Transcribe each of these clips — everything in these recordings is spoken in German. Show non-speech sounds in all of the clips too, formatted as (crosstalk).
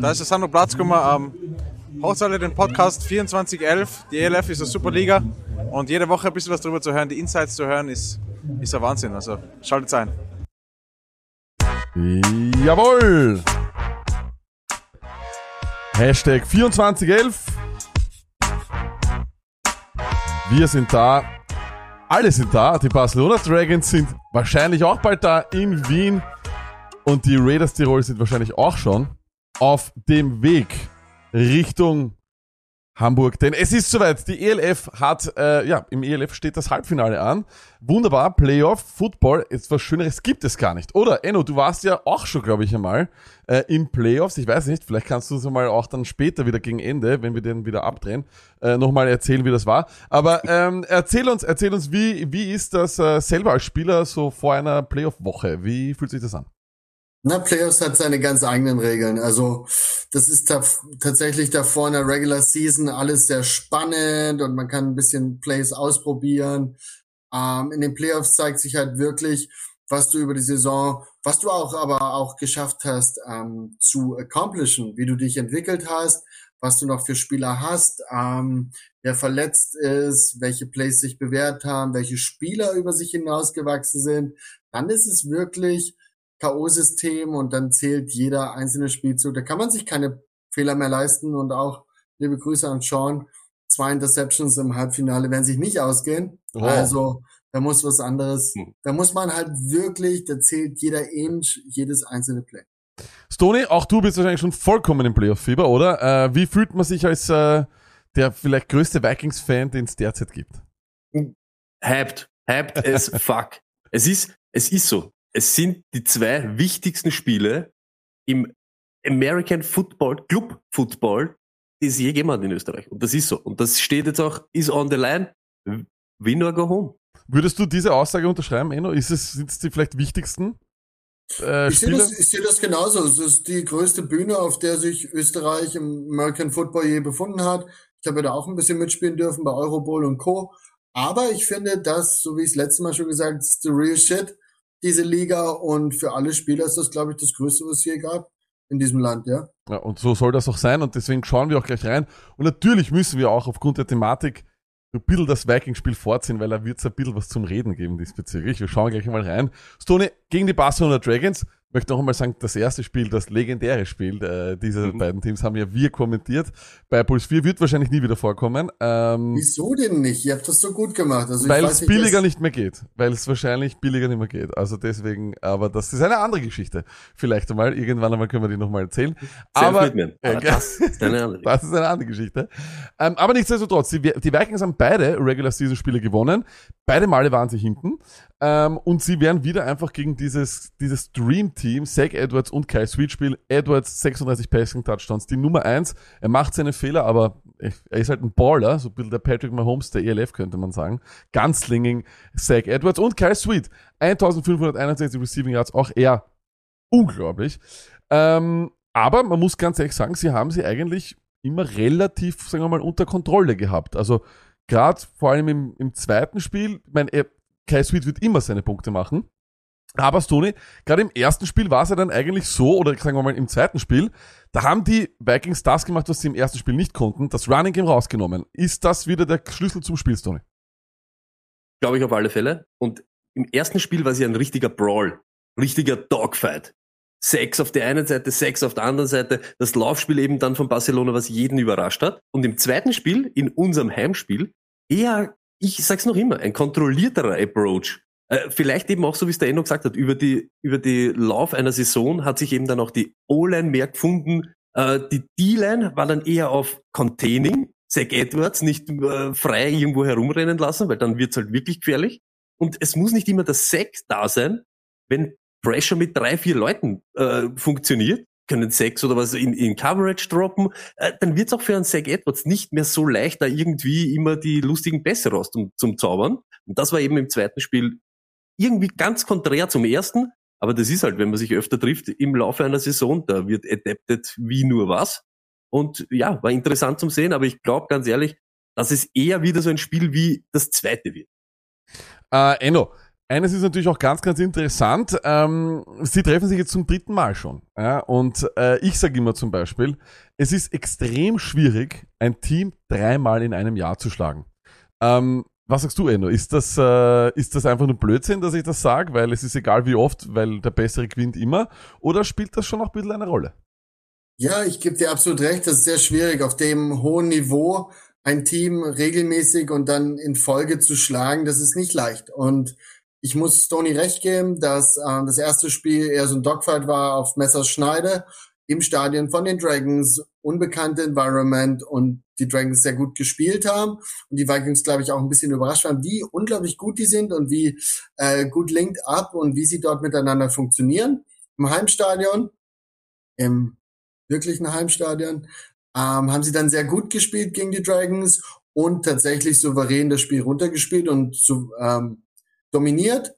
Da ist der Sandro Platz gekommen. Ähm, hört alle den Podcast 2411. Die ELF ist eine super Liga und jede Woche ein bisschen was darüber zu hören, die Insights zu hören, ist, ist ein Wahnsinn. Also schaltet ein. Jawohl! Hashtag 2411. Wir sind da. Alle sind da. Die Barcelona Dragons sind wahrscheinlich auch bald da in Wien. Und die Raiders Tirol sind wahrscheinlich auch schon auf dem Weg Richtung Hamburg. Denn es ist soweit. Die ELF hat, äh, ja, im ELF steht das Halbfinale an. Wunderbar. Playoff, Football. Jetzt was Schöneres gibt es gar nicht. Oder, Enno, du warst ja auch schon, glaube ich, einmal äh, in Playoffs. Ich weiß nicht, vielleicht kannst du es mal auch dann später wieder gegen Ende, wenn wir den wieder abdrehen, äh, nochmal erzählen, wie das war. Aber ähm, erzähl uns, erzähl uns, wie, wie ist das äh, selber als Spieler so vor einer Playoff-Woche? Wie fühlt sich das an? Na, Playoffs hat seine ganz eigenen Regeln. Also das ist da tatsächlich davor in der Regular Season alles sehr spannend und man kann ein bisschen Plays ausprobieren. Ähm, in den Playoffs zeigt sich halt wirklich, was du über die Saison, was du auch aber auch geschafft hast ähm, zu accomplishen, wie du dich entwickelt hast, was du noch für Spieler hast, ähm, wer verletzt ist, welche Plays sich bewährt haben, welche Spieler über sich hinausgewachsen sind. Dann ist es wirklich K.O.-System und dann zählt jeder einzelne Spielzug. Da kann man sich keine Fehler mehr leisten und auch liebe Grüße an Sean. Zwei Interceptions im Halbfinale werden sich nicht ausgehen. Oh. Also da muss was anderes. Hm. Da muss man halt wirklich, da zählt jeder Inch, jedes einzelne Play. Stony, auch du bist wahrscheinlich schon vollkommen im Playoff-Fieber, oder? Äh, wie fühlt man sich als äh, der vielleicht größte Vikings-Fan, den es derzeit gibt? Hyped. Hyped as (laughs) fuck. Es ist, es ist so es sind die zwei wichtigsten Spiele im American Football, Club Football, die es je gegeben hat in Österreich. Und das ist so. Und das steht jetzt auch, is on the line, win or go home. Würdest du diese Aussage unterschreiben, Eno? Ist es, sind es die vielleicht wichtigsten äh, ich sehe das, ich sehe das genauso. Es ist die größte Bühne, auf der sich Österreich im American Football je befunden hat. Ich habe ja da auch ein bisschen mitspielen dürfen bei Eurobowl und Co. Aber ich finde das, so wie ich es letztes Mal schon gesagt, ist the real shit diese Liga und für alle Spieler ist das, glaube ich, das Größte, was es je gab in diesem Land, ja. Ja, und so soll das auch sein und deswegen schauen wir auch gleich rein. Und natürlich müssen wir auch aufgrund der Thematik ein bisschen das Viking-Spiel vorziehen, weil da wird es ein bisschen was zum Reden geben diesbezüglich. Wir schauen gleich mal rein. Stone gegen die Barcelona Dragons möchte noch einmal sagen, das erste Spiel, das legendäre Spiel äh, dieser mhm. beiden Teams haben ja wir kommentiert. Bei Puls 4 wird wahrscheinlich nie wieder vorkommen. Ähm, Wieso denn nicht? Ihr habt das so gut gemacht. Also weil es billiger nicht mehr geht. Weil es wahrscheinlich billiger nicht mehr geht. Also deswegen, aber das ist eine andere Geschichte. Vielleicht einmal, irgendwann einmal können wir die nochmal erzählen. aber, äh, aber das, (laughs) ist eine andere. das ist eine andere Geschichte. Ähm, aber nichtsdestotrotz, die, die Vikings haben beide Regular Season Spiele gewonnen. Beide Male waren sie hinten. Ähm, und sie werden wieder einfach gegen dieses, dieses Dream-Team, Zach Edwards und Kai Sweet spielen. Edwards 36 Passing-Touchdowns, die Nummer eins. Er macht seine Fehler, aber er ist halt ein Baller, so ein bisschen der Patrick Mahomes der ELF, könnte man sagen. Ganzlinging, Zach Edwards und Kai Sweet. 1561 Receiving Yards, auch er unglaublich. Ähm, aber man muss ganz ehrlich sagen, sie haben sie eigentlich immer relativ, sagen wir mal, unter Kontrolle gehabt. Also gerade vor allem im, im zweiten Spiel, ich meine, Kai Sweet wird immer seine Punkte machen. Aber Stoney, gerade im ersten Spiel war es ja dann eigentlich so, oder sagen wir mal im zweiten Spiel, da haben die Vikings das gemacht, was sie im ersten Spiel nicht konnten, das Running Game rausgenommen. Ist das wieder der Schlüssel zum Spiel, Stoney? Glaube ich auf alle Fälle. Und im ersten Spiel war es ja ein richtiger Brawl, richtiger Dogfight. Sechs auf der einen Seite, sechs auf der anderen Seite. Das Laufspiel eben dann von Barcelona, was jeden überrascht hat. Und im zweiten Spiel, in unserem Heimspiel, eher ich sag's noch immer, ein kontrollierterer Approach. Äh, vielleicht eben auch so, wie es der Endo gesagt hat, über die, über die Lauf einer Saison hat sich eben dann auch die O-Line mehr gefunden. Äh, die D-Line war dann eher auf Containing, Zach Edwards nicht äh, frei irgendwo herumrennen lassen, weil dann wird's halt wirklich gefährlich. Und es muss nicht immer das Sack da sein, wenn Pressure mit drei, vier Leuten äh, funktioniert, können sechs oder was in, in Coverage droppen, äh, dann wird es auch für einen Zach Edwards nicht mehr so leicht, da irgendwie immer die lustigen Pässe raus zum, zum Zaubern. Und das war eben im zweiten Spiel irgendwie ganz konträr zum ersten. Aber das ist halt, wenn man sich öfter trifft im Laufe einer Saison, da wird adapted wie nur was. Und ja, war interessant zum Sehen, aber ich glaube ganz ehrlich, dass es eher wieder so ein Spiel wie das zweite wird. Äh, Enno, eines ist natürlich auch ganz, ganz interessant. Ähm, sie treffen sich jetzt zum dritten Mal schon. Ja? Und äh, ich sage immer zum Beispiel, es ist extrem schwierig, ein Team dreimal in einem Jahr zu schlagen. Ähm, was sagst du, Enno? Ist das, äh, ist das einfach nur Blödsinn, dass ich das sage, weil es ist egal wie oft, weil der Bessere gewinnt immer? Oder spielt das schon noch ein bisschen eine Rolle? Ja, ich gebe dir absolut recht. Das ist sehr schwierig, auf dem hohen Niveau ein Team regelmäßig und dann in Folge zu schlagen. Das ist nicht leicht. Und ich muss Stoney recht geben, dass äh, das erste Spiel eher so ein Dogfight war auf Messerschneide im Stadion von den Dragons, unbekannte Environment und die Dragons sehr gut gespielt haben und die Vikings, glaube ich, auch ein bisschen überrascht waren, wie unglaublich gut die sind und wie äh, gut linked up und wie sie dort miteinander funktionieren. Im Heimstadion, im wirklichen Heimstadion, ähm, haben sie dann sehr gut gespielt gegen die Dragons und tatsächlich souverän das Spiel runtergespielt und so, ähm, dominiert.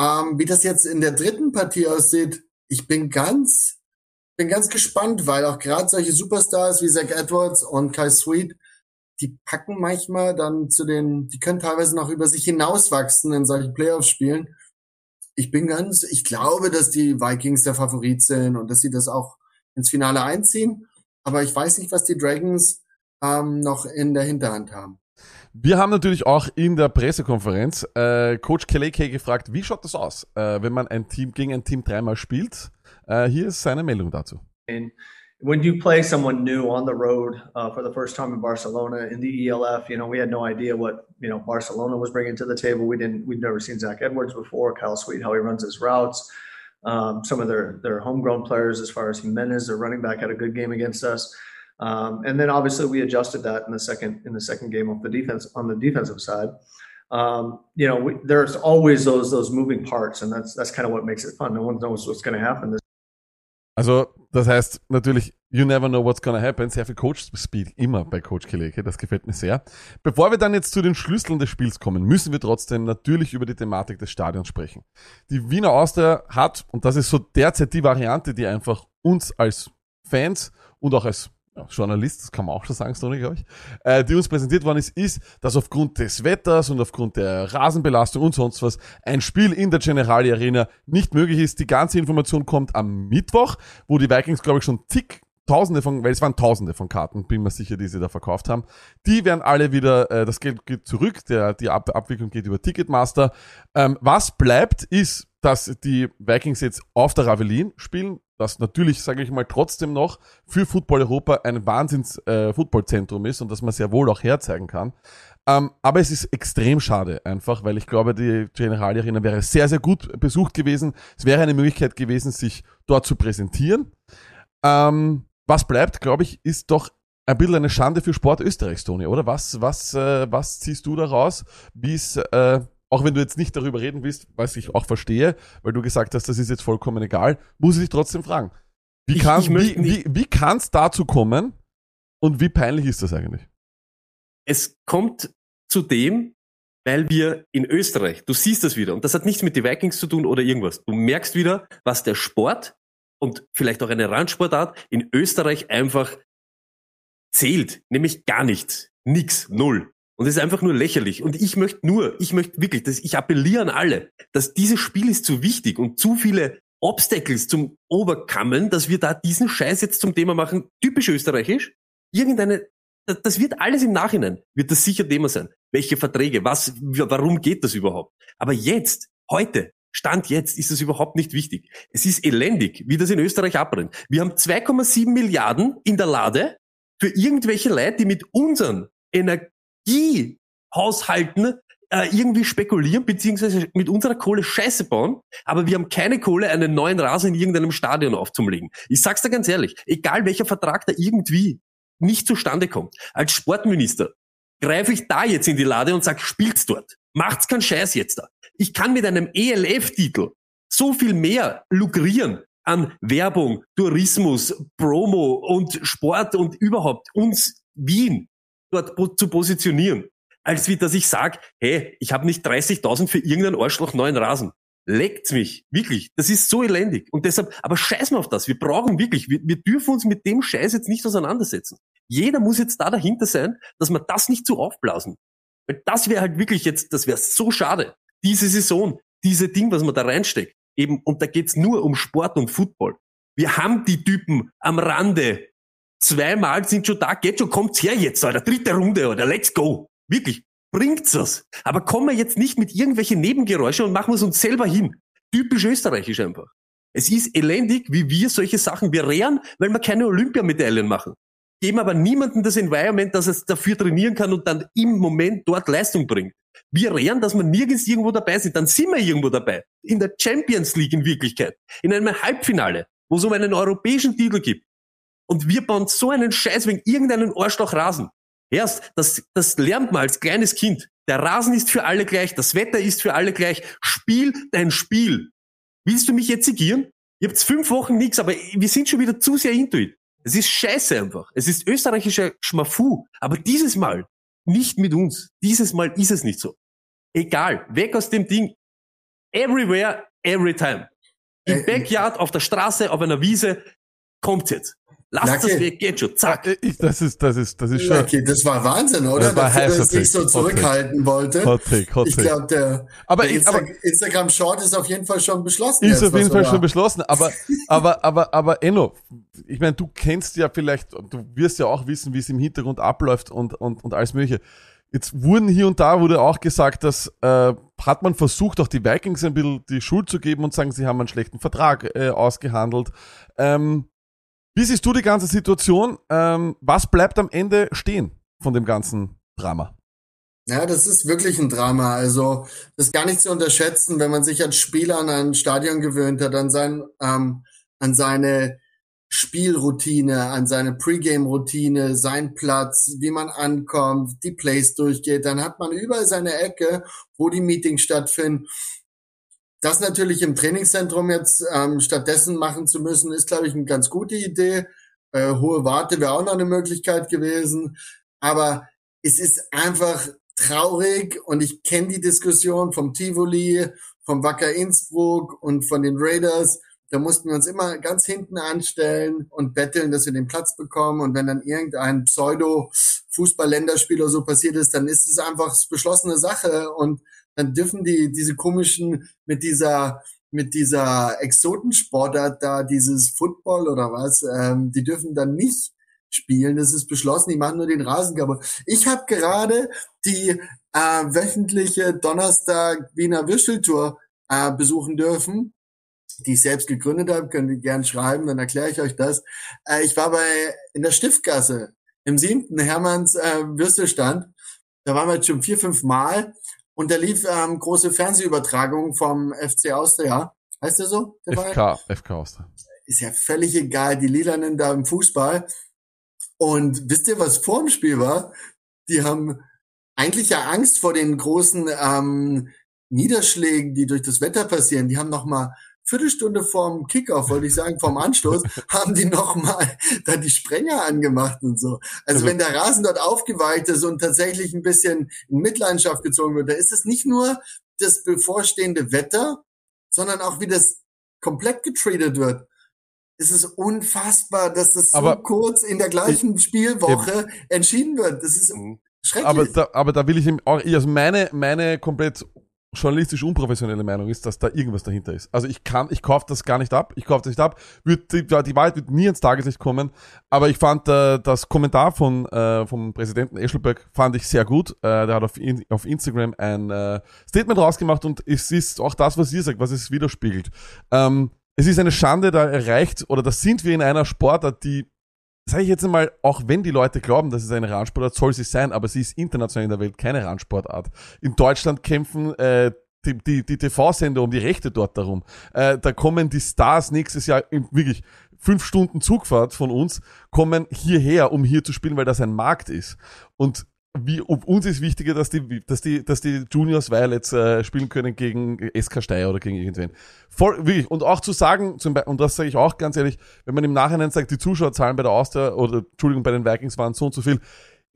Ähm, wie das jetzt in der dritten Partie aussieht, ich bin ganz bin ganz gespannt, weil auch gerade solche Superstars wie Zach Edwards und Kai Sweet, die packen manchmal dann zu den, die können teilweise noch über sich hinauswachsen in solchen Playoff-Spielen. Ich bin ganz, ich glaube, dass die Vikings der Favorit sind und dass sie das auch ins Finale einziehen. Aber ich weiß nicht, was die Dragons ähm, noch in der Hinterhand haben. Wir haben natürlich auch in der Pressekonferenz äh, Coach Keleke gefragt, wie schaut das aus, äh, wenn man ein Team gegen ein Team dreimal spielt? Äh, hier ist seine Meldung dazu. And when you play someone new on the road uh, for the first time in Barcelona in the ELF, you know we had no idea what you know Barcelona was bringing to the table. We didn't. We'd never seen Zach Edwards before. Kyle Sweet, how he runs his routes. Um, some of their their homegrown players, as far as Jimenez, their running back, had a good game against us. Um, and then obviously we adjusted that in the second in the second game of the defense on the defensive side. Um, you know, we, there's always those those moving parts, and that's that's kind of what makes it fun. No one knows what's going to happen. Also, das heißt natürlich, you never know what's gonna happen. Sehr viel Coach Speed immer bei Coach Keleke. Das gefällt mir sehr. Bevor wir dann jetzt zu den Schlüsseln des Spiels kommen, müssen wir trotzdem natürlich über die Thematik des Stadions sprechen. Die Wiener Austria hat, und das ist so derzeit die Variante, die einfach uns als Fans und auch als Journalist, das kann man auch schon sagen, Stoney, glaube ich, äh, die uns präsentiert worden ist, ist, dass aufgrund des Wetters und aufgrund der Rasenbelastung und sonst was ein Spiel in der Generali Arena nicht möglich ist. Die ganze Information kommt am Mittwoch, wo die Vikings, glaube ich, schon zig Tausende von, weil es waren Tausende von Karten, bin mir sicher, die sie da verkauft haben. Die werden alle wieder, äh, das Geld geht zurück, der, die Ab Abwicklung geht über Ticketmaster. Ähm, was bleibt, ist, dass die Vikings jetzt auf der Ravelin spielen, das natürlich, sage ich mal, trotzdem noch für Football Europa ein Wahnsinns-Footballzentrum äh, ist und dass man sehr wohl auch herzeigen kann. Ähm, aber es ist extrem schade einfach, weil ich glaube, die General Arena wäre sehr, sehr gut besucht gewesen. Es wäre eine Möglichkeit gewesen, sich dort zu präsentieren. Ähm, was bleibt, glaube ich, ist doch ein bisschen eine Schande für Sport Österreich, Toni, oder? Was, was, äh, was ziehst du daraus? Wie ist, äh, auch wenn du jetzt nicht darüber reden willst, was ich auch verstehe, weil du gesagt hast, das ist jetzt vollkommen egal, muss ich dich trotzdem fragen. Wie kann es wie, wie, wie kann's dazu kommen und wie peinlich ist das eigentlich? Es kommt zu dem, weil wir in Österreich, du siehst das wieder, und das hat nichts mit den Vikings zu tun oder irgendwas. Du merkst wieder, was der Sport und vielleicht auch eine Randsportart in Österreich einfach zählt, nämlich gar nichts. Nix, null. Und es ist einfach nur lächerlich. Und ich möchte nur, ich möchte wirklich, dass ich appelliere an alle, dass dieses Spiel ist zu wichtig und zu viele Obstacles zum Oberkammeln, dass wir da diesen Scheiß jetzt zum Thema machen, typisch österreichisch. Irgendeine, das wird alles im Nachhinein, wird das sicher Thema sein. Welche Verträge, was, warum geht das überhaupt? Aber jetzt, heute, Stand jetzt ist das überhaupt nicht wichtig. Es ist elendig, wie das in Österreich abbrennt. Wir haben 2,7 Milliarden in der Lade für irgendwelche Leute, die mit unseren Ener die Haushalten äh, irgendwie spekulieren, beziehungsweise mit unserer Kohle Scheiße bauen, aber wir haben keine Kohle, einen neuen Rasen in irgendeinem Stadion aufzulegen. Ich sag's dir ganz ehrlich, egal welcher Vertrag da irgendwie nicht zustande kommt, als Sportminister greife ich da jetzt in die Lade und sag, spielt's dort. Macht's keinen Scheiß jetzt da. Ich kann mit einem ELF-Titel so viel mehr lukrieren an Werbung, Tourismus, Promo und Sport und überhaupt uns Wien dort zu positionieren, als wie dass ich sage, hey, ich habe nicht 30.000 für irgendeinen Arschloch neuen Rasen. Leckt's mich, wirklich. Das ist so elendig. Und deshalb, aber scheiß mal auf das. Wir brauchen wirklich, wir, wir dürfen uns mit dem Scheiß jetzt nicht auseinandersetzen. Jeder muss jetzt da dahinter sein, dass wir das nicht zu aufblasen. Weil das wäre halt wirklich jetzt, das wäre so schade. Diese Saison, diese Ding, was man da reinsteckt, eben, und da geht's nur um Sport und Football. Wir haben die Typen am Rande. Zweimal sind schon da, geht schon, kommt's her jetzt, Alter, dritte Runde, oder let's go. Wirklich, bringt's was. Aber kommen wir jetzt nicht mit irgendwelchen Nebengeräuschen und machen wir es uns selber hin. Typisch österreichisch einfach. Es ist elendig, wie wir solche Sachen, wir rehren, weil wir keine Olympiamedaillen machen. Geben aber niemandem das Environment, dass es dafür trainieren kann und dann im Moment dort Leistung bringt. Wir rehren, dass wir nirgends irgendwo dabei sind, dann sind wir irgendwo dabei. In der Champions League in Wirklichkeit. In einem Halbfinale, wo es um einen europäischen Titel gibt. Und wir bauen so einen Scheiß wegen irgendeinen Arschloch Rasen. Erst, das, das lernt man als kleines Kind. Der Rasen ist für alle gleich, das Wetter ist für alle gleich. Spiel dein Spiel. Willst du mich jetzt segieren? Ihr habt fünf Wochen nichts, aber wir sind schon wieder zu sehr intuit. Es ist scheiße einfach. Es ist österreichischer Schmafu. Aber dieses Mal nicht mit uns. Dieses Mal ist es nicht so. Egal. Weg aus dem Ding. Everywhere, every time. Im äh, Backyard, auf der Straße, auf einer Wiese. Kommt's jetzt. Lasst das weg, geht schon, zack. Äh, ich, das ist, das ist, das ist schon. Okay, das war Wahnsinn, oder? Das war Dafür, dass ich so zurückhalten wollte. Hot take, hot take. Ich glaube, der, aber der Insta aber, Instagram Short ist auf jeden Fall schon beschlossen. Ist jetzt, auf jeden Fall schon beschlossen. Aber, (laughs) aber, aber, aber Enno, ich meine, du kennst ja vielleicht, du wirst ja auch wissen, wie es im Hintergrund abläuft und, und, und alles mögliche. Jetzt wurden hier und da wurde auch gesagt, dass äh, hat man versucht, auch die Vikings ein bisschen die Schuld zu geben und sagen, sie haben einen schlechten Vertrag äh, ausgehandelt. Ähm, wie siehst du die ganze Situation? Ähm, was bleibt am Ende stehen von dem ganzen Drama? Ja, das ist wirklich ein Drama. Also das ist gar nicht zu unterschätzen, wenn man sich als Spieler an ein Stadion gewöhnt hat, an sein, ähm, an seine Spielroutine, an seine Pre-Game-Routine, sein Platz, wie man ankommt, die Plays durchgeht, dann hat man überall seine Ecke, wo die Meetings stattfinden. Das natürlich im Trainingszentrum jetzt ähm, stattdessen machen zu müssen, ist, glaube ich, eine ganz gute Idee. Äh, hohe Warte wäre auch noch eine Möglichkeit gewesen. Aber es ist einfach traurig und ich kenne die Diskussion vom Tivoli, vom Wacker Innsbruck und von den Raiders. Da mussten wir uns immer ganz hinten anstellen und betteln, dass wir den Platz bekommen. Und wenn dann irgendein Pseudo-Fußball-Länderspiel oder so passiert ist, dann ist es einfach beschlossene Sache. Und dann dürfen die diese komischen mit dieser mit dieser Exotensportart da dieses Football oder was, ähm, die dürfen dann nicht spielen. Das ist beschlossen. Die machen nur den Rasen kaputt. Ich habe gerade die äh, wöchentliche Donnerstag Wiener Würsteltour äh, besuchen dürfen die ich selbst gegründet habe, könnt ihr gern schreiben, dann erkläre ich euch das. Äh, ich war bei in der Stiftgasse im siebten Hermanns äh, Würstelstand. Da waren wir jetzt schon vier, fünf Mal und da lief ähm, große Fernsehübertragung vom FC Austria. Heißt der so? Der FK, FK Austria. Ist ja völlig egal, die Lilanen da im Fußball. Und wisst ihr, was vor dem Spiel war? Die haben eigentlich ja Angst vor den großen ähm, Niederschlägen, die durch das Wetter passieren. Die haben noch mal Viertelstunde vorm Kickoff, wollte ich sagen, vorm Anstoß, (laughs) haben die nochmal da die Sprenger angemacht und so. Also, also wenn der Rasen dort aufgeweicht ist und tatsächlich ein bisschen in Mitleidenschaft gezogen wird, da ist es nicht nur das bevorstehende Wetter, sondern auch wie das komplett getradet wird. Es ist unfassbar, dass das so aber kurz in der gleichen ich, Spielwoche eben. entschieden wird. Das ist mhm. schrecklich. Aber da, aber da will ich ihm auch, also meine, meine komplett journalistisch unprofessionelle Meinung ist, dass da irgendwas dahinter ist. Also ich kann, ich kaufe das gar nicht ab, ich kaufe das nicht ab. Wird, die, die Wahrheit wird nie ins Tageslicht kommen, aber ich fand äh, das Kommentar von äh, vom Präsidenten Eschelberg fand ich sehr gut. Äh, der hat auf, in, auf Instagram ein äh, Statement rausgemacht und es ist auch das, was ihr sagt, was es widerspiegelt. Ähm, es ist eine Schande, da erreicht, oder da sind wir in einer Sportart, die sage ich jetzt einmal, auch wenn die Leute glauben, dass es eine Randsportart soll sie sein, aber sie ist international in der Welt keine Randsportart. In Deutschland kämpfen äh, die, die, die TV-Sender um die Rechte dort darum. Äh, da kommen die Stars nächstes Jahr in, wirklich fünf Stunden Zugfahrt von uns, kommen hierher, um hier zu spielen, weil das ein Markt ist. Und wie, uns ist wichtiger, dass die, dass die, dass die Juniors Violets äh, spielen können gegen SK Steyr oder gegen irgendwen. Voll, wirklich. Und auch zu sagen, zum Beispiel, und das sage ich auch ganz ehrlich, wenn man im Nachhinein sagt, die Zuschauerzahlen bei der Austria oder, Entschuldigung, bei den Vikings waren so und so viel.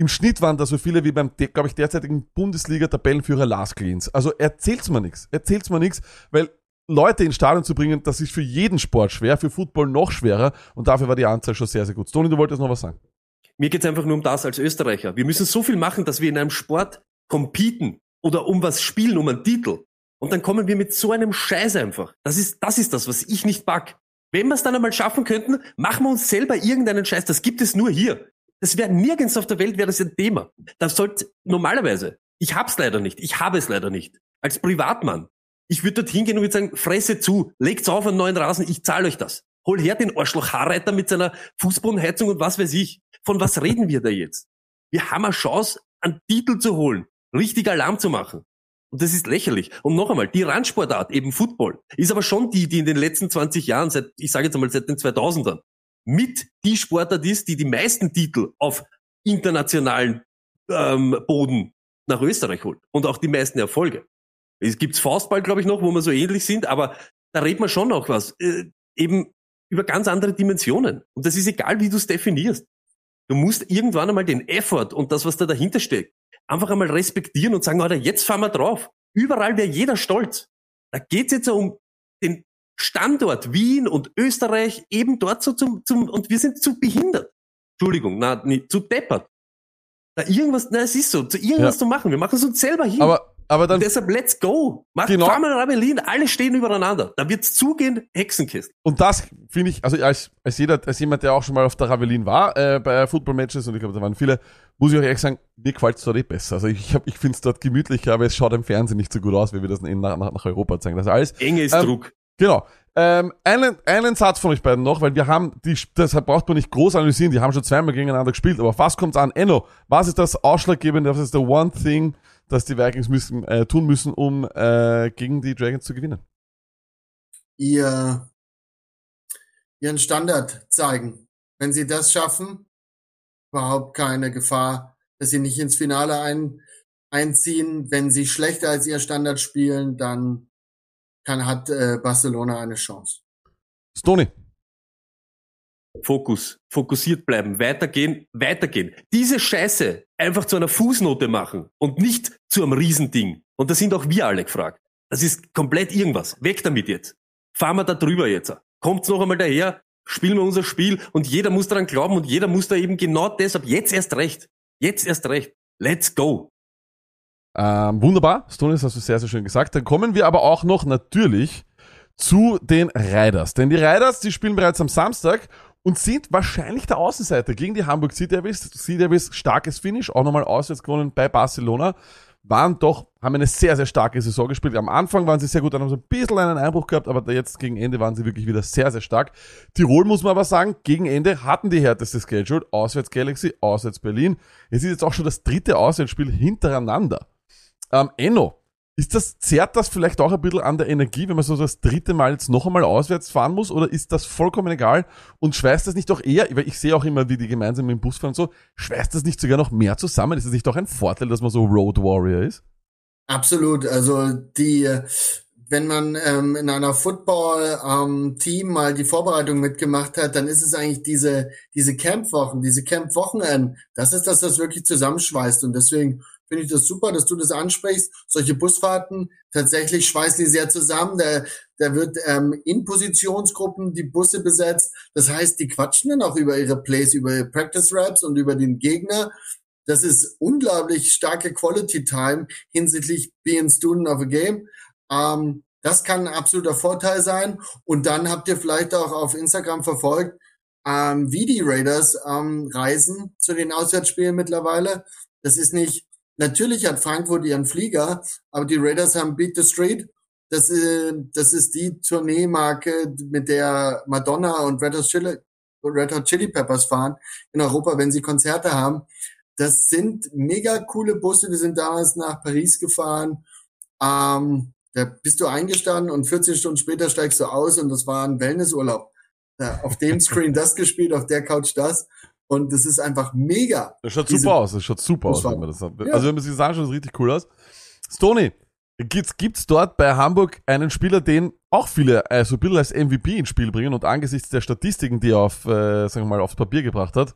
Im Schnitt waren da so viele wie beim, glaube ich, derzeitigen Bundesliga-Tabellenführer Lars Klins. Also erzählt's mir nichts. Erzählt's mir nichts, weil Leute ins Stadion zu bringen, das ist für jeden Sport schwer, für Football noch schwerer und dafür war die Anzahl schon sehr, sehr gut. Toni, du wolltest noch was sagen? Mir geht's einfach nur um das als Österreicher. Wir müssen so viel machen, dass wir in einem Sport competen oder um was spielen, um einen Titel. Und dann kommen wir mit so einem Scheiß einfach. Das ist, das ist das, was ich nicht pack. Wenn wir es dann einmal schaffen könnten, machen wir uns selber irgendeinen Scheiß. Das gibt es nur hier. Das wäre nirgends auf der Welt wäre das ein Thema. Das sollte normalerweise. Ich hab's leider nicht. Ich habe es leider nicht. Als Privatmann. Ich würde dort hingehen und würde sagen, fresse zu, legt's auf einen neuen Rasen, ich zahle euch das. Hol her den Arschloch Haarreiter mit seiner Fußbodenheizung und was weiß ich. Von was reden wir da jetzt? Wir haben eine Chance, einen Titel zu holen, richtig Alarm zu machen. Und das ist lächerlich. Und noch einmal, die Randsportart, eben Football, ist aber schon die, die in den letzten 20 Jahren, seit, ich sage jetzt einmal seit den 2000ern, mit die Sportart ist, die die meisten Titel auf internationalen ähm, Boden nach Österreich holt. Und auch die meisten Erfolge. Es gibt Faustball, glaube ich, noch, wo wir so ähnlich sind, aber da redet man schon noch was. Äh, eben über ganz andere Dimensionen. Und das ist egal, wie du es definierst. Du musst irgendwann einmal den Effort und das, was da dahinter steckt, einfach einmal respektieren und sagen, Alter, jetzt fahren wir drauf. Überall wäre jeder stolz. Da geht's jetzt um den Standort Wien und Österreich eben dort so zum, zum und wir sind zu behindert. Entschuldigung, na, nicht, zu deppert. Da irgendwas, na, es ist so, zu irgendwas ja. zu machen. Wir machen es uns selber hin. Aber aber dann, und deshalb, let's go. Mach genau. fahr mal nach Berlin, alle stehen übereinander. Da wird's zugehen, Hexenkist. Und das finde ich, also als, als jeder, als jemand, der auch schon mal auf der Ravelin war, äh, bei Football-Matches, und ich glaube, da waren viele, muss ich euch ehrlich sagen, mir gefällt's dort eh besser. Also ich, hab, ich finde es dort gemütlicher, aber es schaut im Fernsehen nicht so gut aus, wie wir das nach, nach, nach Europa zeigen. Das ist alles. Enges ähm, Druck. Genau. Ähm, einen, einen Satz von euch beiden noch, weil wir haben, die, deshalb braucht man nicht groß analysieren, die haben schon zweimal gegeneinander gespielt, aber was kommt's an? Enno, was ist das Ausschlaggebende, was ist der One Thing, das die Vikings müssen, äh, tun müssen, um äh, gegen die Dragons zu gewinnen? Ihr, ihren Standard zeigen. Wenn sie das schaffen, überhaupt keine Gefahr, dass sie nicht ins Finale ein, einziehen. Wenn sie schlechter als ihr Standard spielen, dann kann, hat äh, Barcelona eine Chance. Stoney. Fokus, fokussiert bleiben, weitergehen, weitergehen. Diese Scheiße einfach zu einer Fußnote machen und nicht zu einem Riesending. Und da sind auch wir alle gefragt. Das ist komplett irgendwas. Weg damit jetzt. Fahren wir da drüber jetzt. Kommt's noch einmal daher, spielen wir unser Spiel und jeder muss daran glauben und jeder muss da eben genau deshalb jetzt erst recht. Jetzt erst recht. Let's go. Ähm, wunderbar, Stonis hast du sehr, sehr schön gesagt. Dann kommen wir aber auch noch natürlich zu den Riders. Denn die Riders, die spielen bereits am Samstag und sind wahrscheinlich der Außenseiter gegen die Hamburg Sea Devils. Sea Devils starkes Finish, auch nochmal auswärts gewonnen bei Barcelona. Waren doch, haben eine sehr, sehr starke Saison gespielt. Am Anfang waren sie sehr gut, dann haben sie ein bisschen einen Einbruch gehabt, aber jetzt gegen Ende waren sie wirklich wieder sehr, sehr stark. Tirol muss man aber sagen, gegen Ende hatten die härteste Schedule. Auswärts Galaxy, auswärts Berlin. Es ist jetzt auch schon das dritte Auswärtsspiel hintereinander. Ähm, Enno, ist das, zerrt das vielleicht auch ein bisschen an der Energie, wenn man so das dritte Mal jetzt noch einmal auswärts fahren muss? Oder ist das vollkommen egal? Und schweißt das nicht doch eher, weil ich sehe auch immer, wie die gemeinsam mit dem Bus fahren und so, schweißt das nicht sogar noch mehr zusammen? Ist das nicht doch ein Vorteil, dass man so Road Warrior ist? Absolut. Also die, wenn man ähm, in einer Football-Team ähm, mal die Vorbereitung mitgemacht hat, dann ist es eigentlich diese, diese Campwochen, diese Campwochenenden. Das ist das, das wirklich zusammenschweißt. Und deswegen finde ich das super, dass du das ansprichst. Solche Busfahrten, tatsächlich schweißen die sehr zusammen. Da, da wird ähm, in Positionsgruppen die Busse besetzt. Das heißt, die quatschen dann auch über ihre Plays, über ihre Practice Raps und über den Gegner. Das ist unglaublich starke Quality Time hinsichtlich being student of a game. Ähm, das kann ein absoluter Vorteil sein. Und dann habt ihr vielleicht auch auf Instagram verfolgt, ähm, wie die Raiders ähm, reisen zu den Auswärtsspielen mittlerweile. Das ist nicht Natürlich hat Frankfurt ihren Flieger, aber die Raiders haben Beat the Street. Das, äh, das ist die Tourneemarke, mit der Madonna und Red Hot, Chili, Red Hot Chili Peppers fahren in Europa, wenn sie Konzerte haben. Das sind mega coole Busse. Wir sind damals nach Paris gefahren. Ähm, da bist du eingestanden und 14 Stunden später steigst du aus und das war ein Wellnessurlaub. Ja, auf dem Screen (laughs) das gespielt, auf der Couch das. Und das ist einfach mega. Das schaut super aus, das schaut super aus, wenn man das hat. Ja. Also wenn man sich das anschaut, schaut es richtig cool aus. Stony, gibt's, gibt's dort bei Hamburg einen Spieler, den auch viele äh, so ein bisschen als MVP ins Spiel bringen und angesichts der Statistiken, die er auf, äh, sagen wir mal, aufs Papier gebracht hat,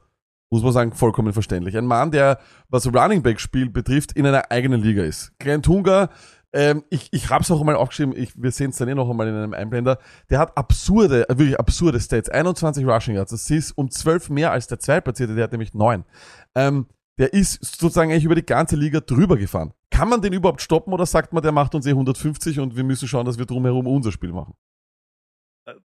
muss man sagen, vollkommen verständlich. Ein Mann, der, was Running Back Spiel betrifft, in einer eigenen Liga ist. Grant Hunger, ähm, ich ich habe es auch einmal aufgeschrieben, ich, wir sehen es dann eh noch einmal in einem Einblender. Der hat absurde, äh, wirklich absurde Stats. 21 Rushing Yards. Das ist um 12 mehr als der Zweitplatzierte, der hat nämlich 9. Ähm, der ist sozusagen eigentlich über die ganze Liga drüber gefahren. Kann man den überhaupt stoppen oder sagt man, der macht uns eh 150 und wir müssen schauen, dass wir drumherum unser Spiel machen?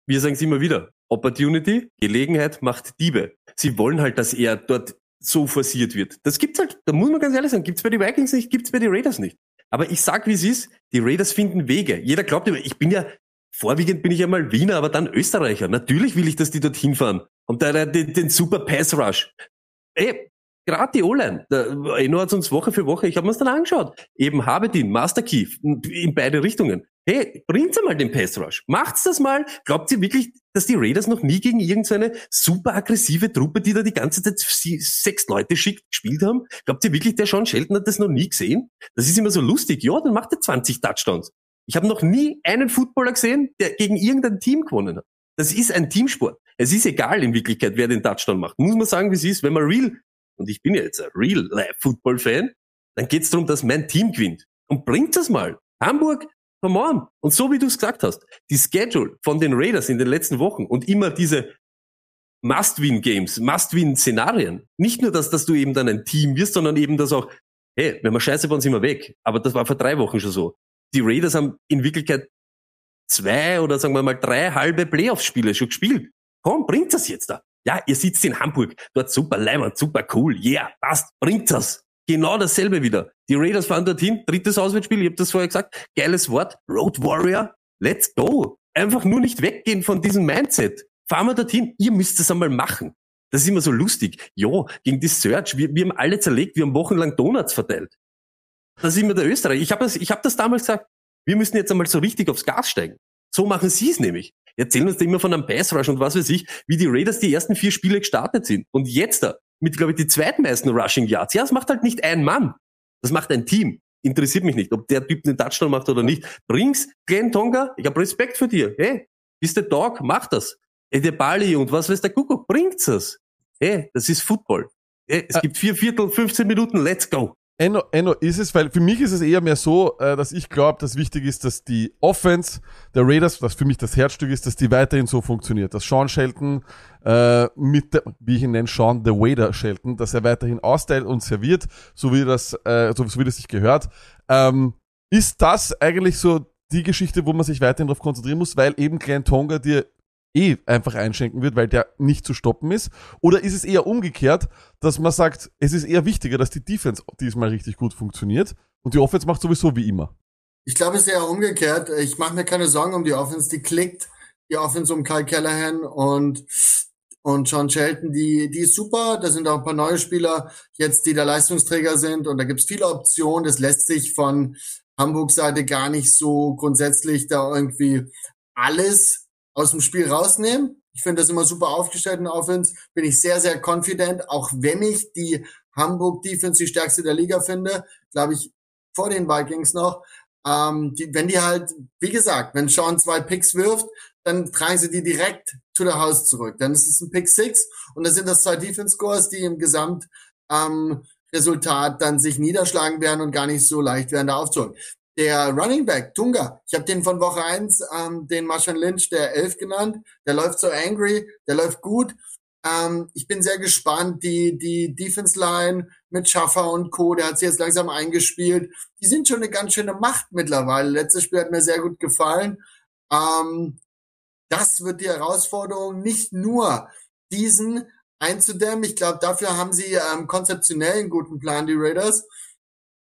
Wir sagen es immer wieder. Opportunity, Gelegenheit macht Diebe. Sie wollen halt, dass er dort so forciert wird. Das gibt's halt, da muss man ganz ehrlich sagen, gibt's bei den Vikings nicht, gibt's bei den Raiders nicht. Aber ich sag, wie es ist, die Raiders finden Wege. Jeder glaubt immer, ich bin ja, vorwiegend bin ich ja mal Wiener, aber dann Österreicher. Natürlich will ich, dass die dorthin fahren. Und da, den, den super Pass Rush. Ey, gerade die O-Line. Eno hat uns Woche für Woche, ich habe mir's dann angeschaut. Eben Habedin, Master Key, in beide Richtungen. Hey, bringt mal den Pass Rush. Macht's das mal. Glaubt ihr wirklich, dass die Raiders noch nie gegen irgendeine super aggressive Truppe, die da die ganze Zeit sechs Leute schickt, gespielt haben? Glaubt ihr wirklich, der Sean Shelton hat das noch nie gesehen? Das ist immer so lustig. Ja, dann macht er 20 Touchdowns. Ich habe noch nie einen Footballer gesehen, der gegen irgendein Team gewonnen hat. Das ist ein Teamsport. Es ist egal in Wirklichkeit, wer den Touchdown macht. Muss man sagen, wie es ist, wenn man real, und ich bin ja jetzt ein real life Football Fan, dann geht es darum, dass mein Team gewinnt. Und bringt das mal. Hamburg Come on. Und so wie du es gesagt hast, die Schedule von den Raiders in den letzten Wochen und immer diese Must-Win-Games, Must-Win-Szenarien. Nicht nur, dass, dass du eben dann ein Team wirst, sondern eben das auch, hey, wenn wir scheiße waren, sind wir weg. Aber das war vor drei Wochen schon so. Die Raiders haben in Wirklichkeit zwei oder sagen wir mal drei halbe Playoff-Spiele schon gespielt. Komm, bringt das jetzt da. Ja, ihr sitzt in Hamburg, dort super Leimand, super cool, yeah, passt, bringt das. Genau dasselbe wieder. Die Raiders fahren dorthin, drittes Auswärtsspiel, ich habe das vorher gesagt, geiles Wort, Road Warrior, let's go. Einfach nur nicht weggehen von diesem Mindset. Fahren wir dorthin, ihr müsst es einmal machen. Das ist immer so lustig. Ja, gegen die Search, wir, wir haben alle zerlegt, wir haben wochenlang Donuts verteilt. Das ist immer der Österreich. Ich habe das, ich hab das damals gesagt, wir müssen jetzt einmal so richtig aufs Gas steigen. So machen sie es nämlich. Erzählen uns da immer von einem Pass Rush und was weiß ich, wie die Raiders die ersten vier Spiele gestartet sind. Und jetzt da, mit, glaube ich, die zweitmeisten Rushing Yards. Ja, das macht halt nicht ein Mann. Das macht ein Team. Interessiert mich nicht, ob der Typ den Touchdown macht oder nicht. Bring's, Glenn Tonga, ich habe Respekt für dir. Hey, bist der Dog, mach das. Ey, der Bali und was weiß der Kuckuck, bringt's es. Hey, das ist Football. Hey, es äh, gibt vier Viertel, 15 Minuten, let's go. Enno, Enno ist es, weil für mich ist es eher mehr so, äh, dass ich glaube, dass wichtig ist, dass die Offense der Raiders, was für mich das Herzstück ist, dass die weiterhin so funktioniert. Dass Sean Shelton äh, mit, der, wie ich ihn nenne, Sean the Wader Shelton, dass er weiterhin austeilt und serviert, so wie das, äh, so, so wie das sich gehört. Ähm, ist das eigentlich so die Geschichte, wo man sich weiterhin darauf konzentrieren muss, weil eben Glenn Tonga dir eh einfach einschenken wird, weil der nicht zu stoppen ist? Oder ist es eher umgekehrt, dass man sagt, es ist eher wichtiger, dass die Defense diesmal richtig gut funktioniert und die Offense macht sowieso wie immer? Ich glaube, es ist eher umgekehrt. Ich mache mir keine Sorgen um die Offense, die klickt. Die Offense um Kyle Callahan und und John Shelton, die, die ist super. Da sind auch ein paar neue Spieler jetzt, die da Leistungsträger sind. Und da gibt's viele Optionen. Das lässt sich von Hamburgs Seite gar nicht so grundsätzlich da irgendwie alles aus dem Spiel rausnehmen. Ich finde das immer super aufgestellt in Offense. Bin ich sehr, sehr confident, auch wenn ich die Hamburg Defense die stärkste der Liga finde, glaube ich, vor den Vikings noch. Ähm, die, wenn die halt, wie gesagt, wenn Sean zwei Picks wirft, dann tragen sie die direkt to the house zurück. Dann ist es ein Pick Six und dann sind das zwei Defense Scores, die im Gesamt ähm, Resultat dann sich niederschlagen werden und gar nicht so leicht werden, da aufzuholen der Running Back, Tunga, ich habe den von Woche eins, ähm, den Marshawn Lynch, der Elf genannt, der läuft so angry, der läuft gut. Ähm, ich bin sehr gespannt, die, die Defense Line mit Schaffer und Co., der hat sich jetzt langsam eingespielt. Die sind schon eine ganz schöne Macht mittlerweile. Letztes Spiel hat mir sehr gut gefallen. Ähm, das wird die Herausforderung, nicht nur diesen einzudämmen. Ich glaube, dafür haben sie ähm, konzeptionell einen guten Plan, die Raiders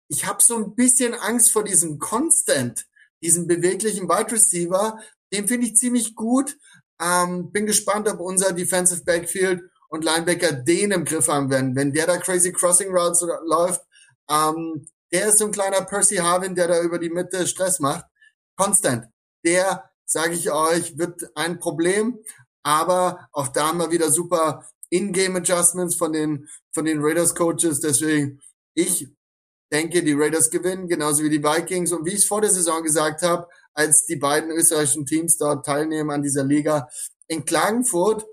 ich habe so ein bisschen Angst vor diesem Constant, diesem beweglichen Wide Receiver. Den finde ich ziemlich gut. Ähm, bin gespannt, ob unser Defensive Backfield und Linebacker den im Griff haben werden. Wenn der da crazy Crossing Routes läuft, ähm, der ist so ein kleiner Percy Harvin, der da über die Mitte Stress macht. Constant. Der, sage ich euch, wird ein Problem. Aber auch da haben wir wieder super In-Game Adjustments von den, von den Raiders Coaches. Deswegen, ich denke, die Raiders gewinnen, genauso wie die Vikings. Und wie ich es vor der Saison gesagt habe, als die beiden österreichischen Teams dort teilnehmen an dieser Liga in Klagenfurt,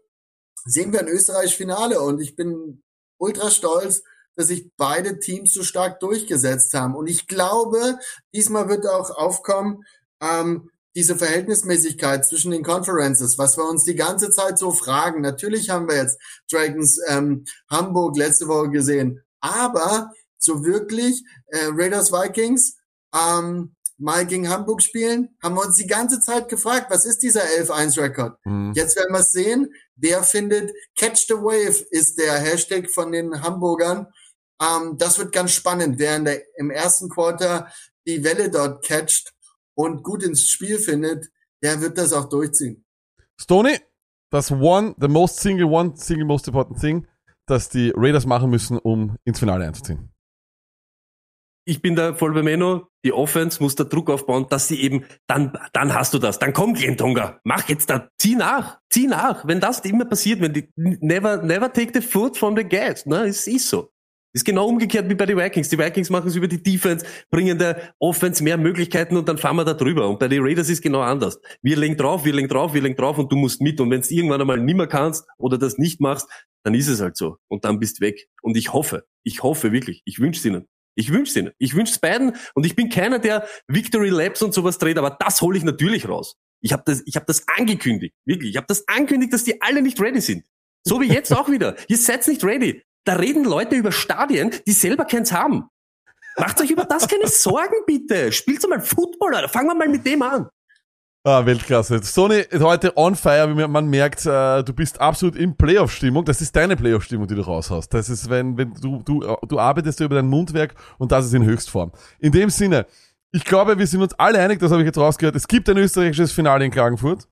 sehen wir ein Österreich-Finale. Und ich bin ultra stolz, dass sich beide Teams so stark durchgesetzt haben. Und ich glaube, diesmal wird auch aufkommen, ähm, diese Verhältnismäßigkeit zwischen den Conferences, was wir uns die ganze Zeit so fragen. Natürlich haben wir jetzt Dragons ähm, Hamburg letzte Woche gesehen, aber so wirklich äh, Raiders Vikings ähm, mal gegen Hamburg spielen, haben wir uns die ganze Zeit gefragt, was ist dieser 11-1-Rekord? Mhm. Jetzt werden wir es sehen. Wer findet Catch the Wave ist der Hashtag von den Hamburgern. Ähm, das wird ganz spannend, wer in der, im ersten Quarter die Welle dort catcht und gut ins Spiel findet, der wird das auch durchziehen. Stoney, das One, the most single one, single most important thing, das die Raiders machen müssen, um ins Finale einzuziehen. Ich bin da voll bei Menno. Die Offense muss da Druck aufbauen, dass sie eben, dann, dann hast du das. Dann komm, Glentonga. Mach jetzt da, zieh nach, zieh nach. Wenn das immer passiert, wenn die, never, never take the foot from the gas, ne, es ist so. Ist genau umgekehrt wie bei den Vikings. Die Vikings machen es über die Defense, bringen der Offense mehr Möglichkeiten und dann fahren wir da drüber. Und bei den Raiders ist genau anders. Wir lenken drauf, wir lenken drauf, wir lenken drauf und du musst mit. Und wenn du irgendwann einmal nimmer kannst oder das nicht machst, dann ist es halt so. Und dann bist weg. Und ich hoffe, ich hoffe wirklich, ich wünsche es ihnen. Ich wünsche ihnen. Ich wünsche es beiden. Und ich bin keiner, der Victory Labs und sowas dreht, aber das hole ich natürlich raus. Ich habe das, ich hab das angekündigt. Wirklich. Ich habe das angekündigt, dass die alle nicht ready sind. So wie jetzt auch wieder. Ihr seid nicht ready. Da reden Leute über Stadien, die selber keins haben. Macht euch über das keine Sorgen, bitte. Spielt mal Football, oder? Fangen wir mal mit dem an. Ah, Weltklasse. Sony heute on fire, wie man merkt, äh, du bist absolut in Playoff-Stimmung. Das ist deine Playoff-Stimmung, die du raushaust. Das ist, wenn, wenn du, du, du arbeitest über dein Mundwerk und das ist in Höchstform. In dem Sinne, ich glaube, wir sind uns alle einig, das habe ich jetzt rausgehört, es gibt ein österreichisches Finale in Klagenfurt.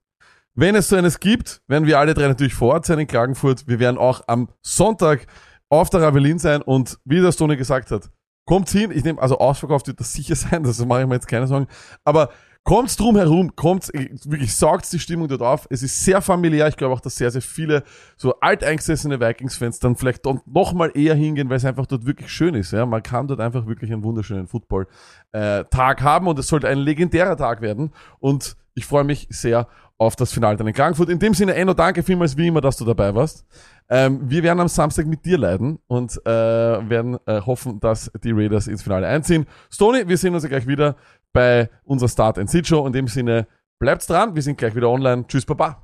Wenn es so eines gibt, werden wir alle drei natürlich vor Ort sein in Klagenfurt. Wir werden auch am Sonntag auf der Ravelin sein und wie der Stone gesagt hat, kommt hin, ich nehme, also ausverkauft wird das sicher sein, (laughs) das mache ich mir jetzt keine Sorgen, aber kommt drum herum, kommt, wirklich saugt die Stimmung dort auf, es ist sehr familiär, ich glaube auch, dass sehr, sehr viele so alteingesessene Vikings-Fans dann vielleicht dort nochmal eher hingehen, weil es einfach dort wirklich schön ist, ja, man kann dort einfach wirklich einen wunderschönen Football-Tag äh, haben und es sollte ein legendärer Tag werden und ich freue mich sehr auf das Finale dann in Klagenfurt. In dem Sinne, Enno, danke vielmals wie immer, dass du dabei warst. Ähm, wir werden am Samstag mit dir leiden und äh, werden äh, hoffen, dass die Raiders ins Finale einziehen. Stony, wir sehen uns ja gleich wieder bei unserer Start and Sit Show. In dem Sinne, bleibt's dran, wir sind gleich wieder online. Tschüss, Baba.